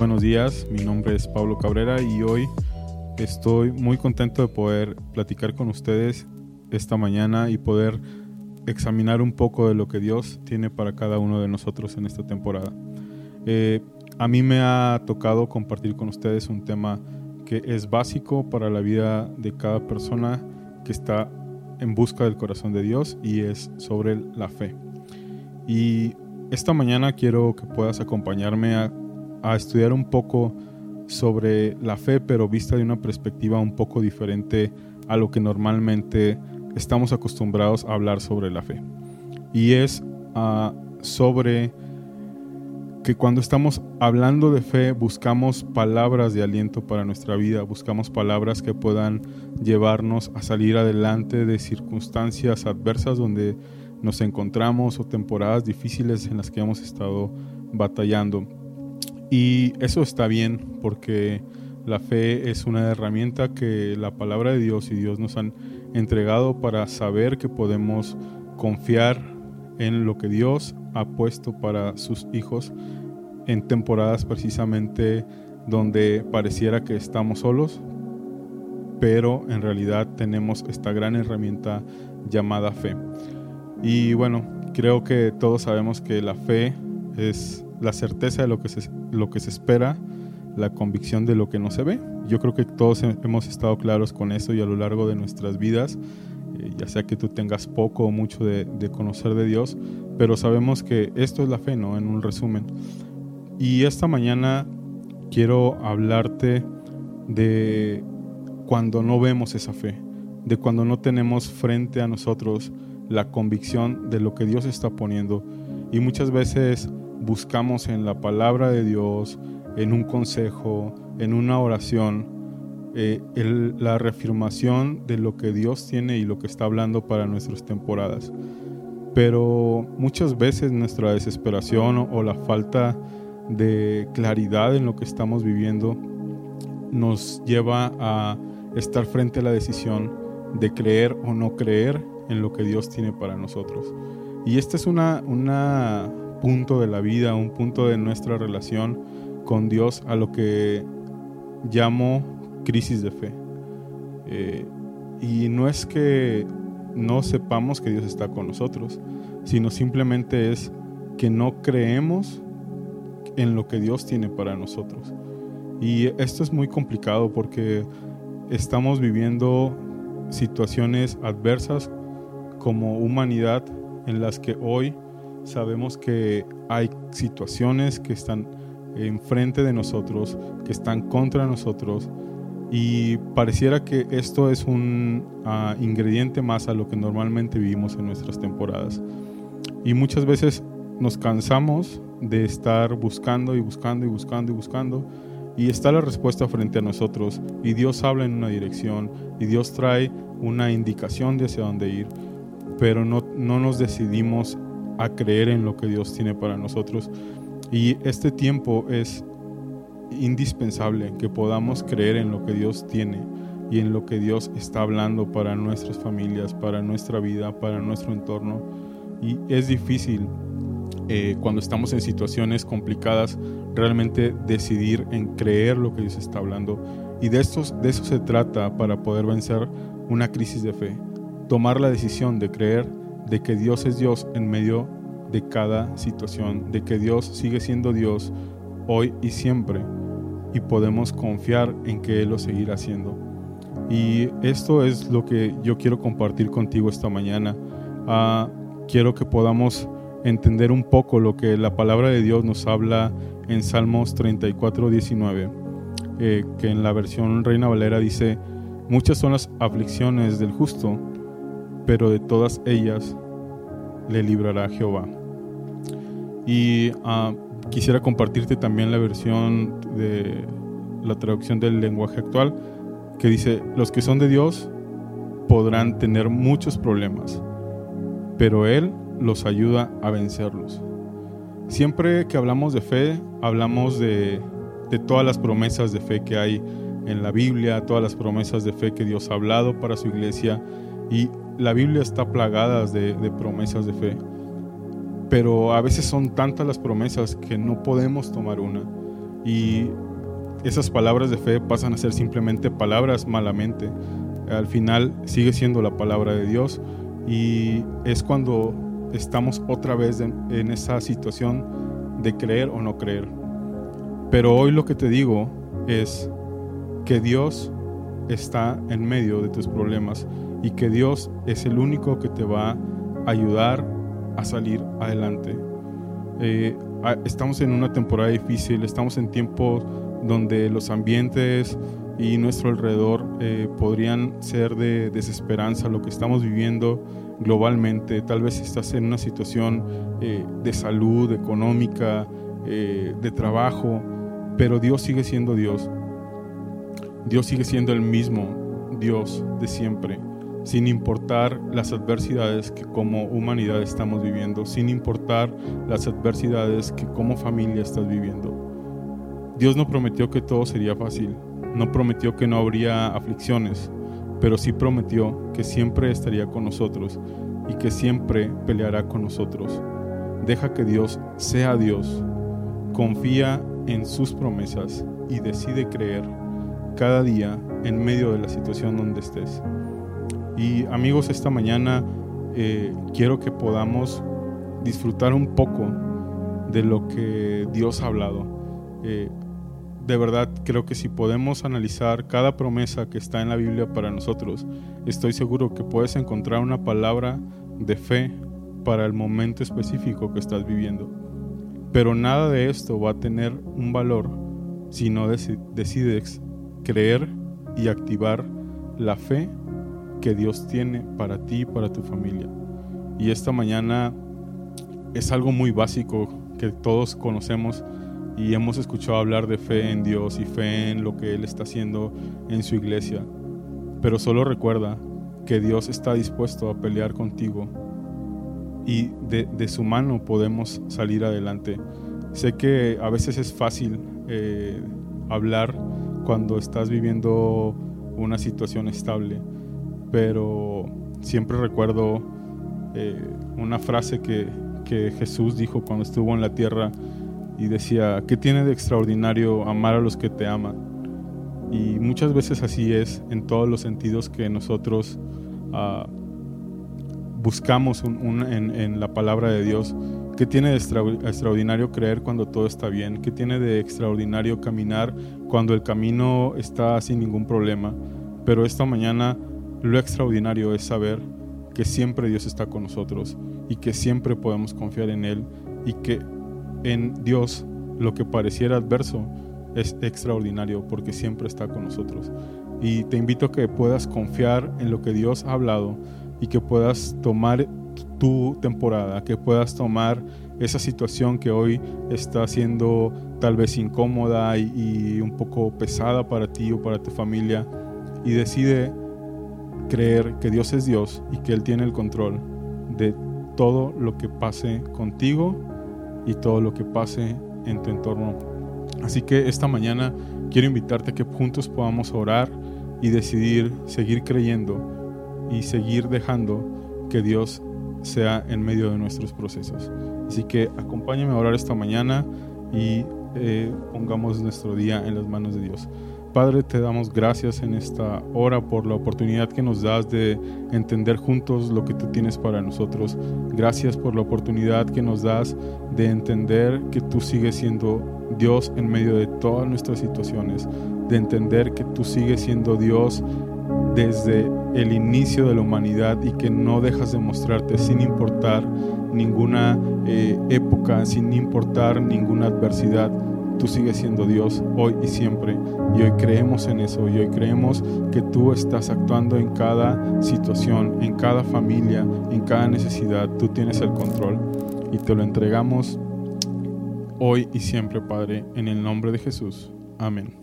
Buenos días, mi nombre es Pablo Cabrera y hoy estoy muy contento de poder platicar con ustedes esta mañana y poder examinar un poco de lo que Dios tiene para cada uno de nosotros en esta temporada. Eh, a mí me ha tocado compartir con ustedes un tema que es básico para la vida de cada persona que está en busca del corazón de Dios y es sobre la fe. Y esta mañana quiero que puedas acompañarme a, estudiar un poco sobre la fe, pero vista de una perspectiva un poco diferente a lo que normalmente estamos acostumbrados a hablar sobre la fe. Y es ah, sobre que cuando estamos hablando de fe buscamos palabras de aliento para nuestra vida, buscamos palabras que puedan llevarnos a salir adelante de circunstancias adversas donde nos encontramos o temporadas difíciles en las que hemos estado batallando. Y eso está bien porque la fe es una herramienta que la palabra de Dios y Dios nos han entregado para saber que podemos confiar en lo que Dios ha puesto para sus hijos en temporadas precisamente donde pareciera que estamos solos, pero en realidad tenemos esta gran herramienta llamada fe. Y bueno, creo que todos sabemos que la fe es la certeza de lo que se, lo que se espera, la convicción de lo que no se ve. Yo creo que todos hemos estado claros con eso y a lo largo de nuestras vidas eh, ya sea que tú tengas poco o mucho de, conocer de Dios, pero sabemos que esto es la fe, ¿no? En un resumen. Y esta mañana quiero hablarte de cuando no vemos esa fe, de cuando no tenemos frente a nosotros la convicción de lo que Dios está poniendo. Y muchas veces buscamos en la palabra de Dios, en un consejo, en una oración, eh, la reafirmación de lo que Dios tiene y lo que está hablando para nuestras temporadas. Pero muchas veces nuestra desesperación o, la falta de claridad en lo que estamos viviendo nos lleva a estar frente a la decisión de creer o no creer en lo que Dios tiene para nosotros. Y este es un una punto de la vida, un punto de nuestra relación con Dios a lo que llamo crisis de fe. Eh, y no es que no sepamos que Dios está con nosotros, sino simplemente es que no creemos en lo que Dios tiene para nosotros. Y esto es muy complicado porque estamos viviendo situaciones adversas como humanidad en las que hoy sabemos que hay situaciones que están enfrente de nosotros, que están contra nosotros, y pareciera que esto es un ah, ingrediente más a lo que normalmente vivimos en nuestras temporadas. Y muchas veces nos cansamos de estar buscando y buscando y buscando y buscando. Y está la respuesta frente a nosotros. Y Dios habla en una dirección. Y Dios trae una indicación de hacia dónde ir. Pero no, no nos decidimos a creer en lo que Dios tiene para nosotros. Y este tiempo es indispensable que podamos creer en lo que Dios tiene y en lo que Dios está hablando para nuestras familias, para nuestra vida, para nuestro entorno. Y es difícil eh, cuando estamos en situaciones complicadas realmente decidir en creer lo que Dios está hablando. Y de, estos, de eso se trata para poder vencer una crisis de fe. Tomar la decisión de creer de que Dios es Dios en medio de cada situación, de que Dios sigue siendo Dios hoy y siempre y podemos confiar en que Él lo seguirá haciendo. Y esto es lo que yo quiero compartir contigo esta mañana. Ah, quiero que podamos entender un poco lo que la palabra de Dios nos habla en Salmos 34, 19, eh, que en la versión Reina Valera dice, muchas son las aflicciones del justo, pero de todas ellas le librará Jehová. Y uh, Quisiera compartirte también la versión de la traducción del lenguaje actual que dice, los que son de Dios podrán tener muchos problemas, pero Él los ayuda a vencerlos. Siempre que hablamos de fe, hablamos de, todas las promesas de fe que hay en la Biblia, todas las promesas de fe que Dios ha hablado para su iglesia, y la Biblia está plagada de, promesas de fe pero a veces son tantas las promesas que no podemos tomar una. y esas palabras de fe pasan a ser simplemente palabras malamente. Al final sigue siendo la palabra de Dios y es cuando estamos otra vez en esa situación de creer o no creer. Pero hoy lo que te digo es que Dios está en medio de tus problemas y que Dios es el único que te va a ayudar a salir adelante. Eh, estamos en una temporada difícil, estamos en tiempos donde los ambientes y nuestro alrededor eh, podrían ser de desesperanza, lo que estamos viviendo globalmente. Tal vez estás en una situación eh, de salud, económica, de trabajo, pero Dios sigue siendo Dios. Dios sigue siendo el mismo Dios de siempre sin importar las adversidades que como humanidad estamos viviendo, sin importar las adversidades que como familia estás viviendo. Dios no prometió que todo sería fácil, no prometió que no habría aflicciones, pero sí prometió que siempre estaría con nosotros y que siempre peleará con nosotros. Deja que Dios sea Dios, confía en sus promesas y decide creer cada día en medio de la situación donde estés. Y amigos, esta mañana eh, quiero que podamos disfrutar un poco de lo que Dios ha hablado. Eh, de verdad creo que si podemos analizar cada promesa que está en la Biblia para nosotros, estoy seguro que puedes encontrar una palabra de fe para el momento específico que estás viviendo. Pero nada de esto va a tener un valor si no decides creer y activar la fe que Dios tiene para ti y para tu familia. Y esta mañana es algo muy básico que todos conocemos y hemos escuchado hablar de fe en Dios y fe en lo que Él está haciendo en su iglesia. Pero solo recuerda que Dios está dispuesto a pelear contigo y de, su mano podemos salir adelante. Sé que a veces es fácil eh, hablar cuando estás viviendo una situación estable, pero siempre recuerdo eh, una frase que, que Jesús dijo cuando estuvo en la tierra y decía, ¿qué tiene de extraordinario amar a los que te aman? Y muchas veces así es en todos los sentidos que nosotros uh, buscamos un, en, en, la palabra de Dios. ¿Qué tiene de extraordinario creer cuando todo está bien? ¿Qué tiene de extraordinario caminar cuando el camino está sin ningún problema? Pero esta mañana lo extraordinario es saber que siempre Dios está con nosotros y que siempre podemos confiar en Él y que en Dios lo que pareciera adverso es extraordinario porque siempre está con nosotros. Y te invito a que puedas confiar en lo que Dios ha hablado y que puedas tomar tu temporada, que puedas tomar esa situación que hoy está siendo tal vez incómoda y, y un poco pesada para ti o para tu familia y decide creer que Dios es Dios y que Él tiene el control de todo lo que pase contigo y todo lo que pase en tu entorno. Así que esta mañana quiero invitarte a que juntos podamos orar y decidir seguir creyendo y seguir dejando que Dios sea en medio de nuestros procesos. Así que acompáñame a orar esta mañana y eh, pongamos nuestro día en las manos de Dios. Padre, te damos gracias en esta hora por la oportunidad que nos das de entender juntos lo que tú tienes para nosotros. Gracias por la oportunidad que nos das de entender que tú sigues siendo Dios en medio de todas nuestras situaciones, de entender que tú sigues siendo Dios desde el inicio de la humanidad y que no dejas de mostrarte sin importar ninguna eh, época, sin importar ninguna adversidad tú sigues siendo Dios hoy y siempre. Y hoy creemos en eso. Y hoy creemos que tú estás actuando en cada situación, en cada familia, en cada necesidad. Tú tienes el control. Y te lo entregamos hoy y siempre, Padre, en el nombre de Jesús. Amén.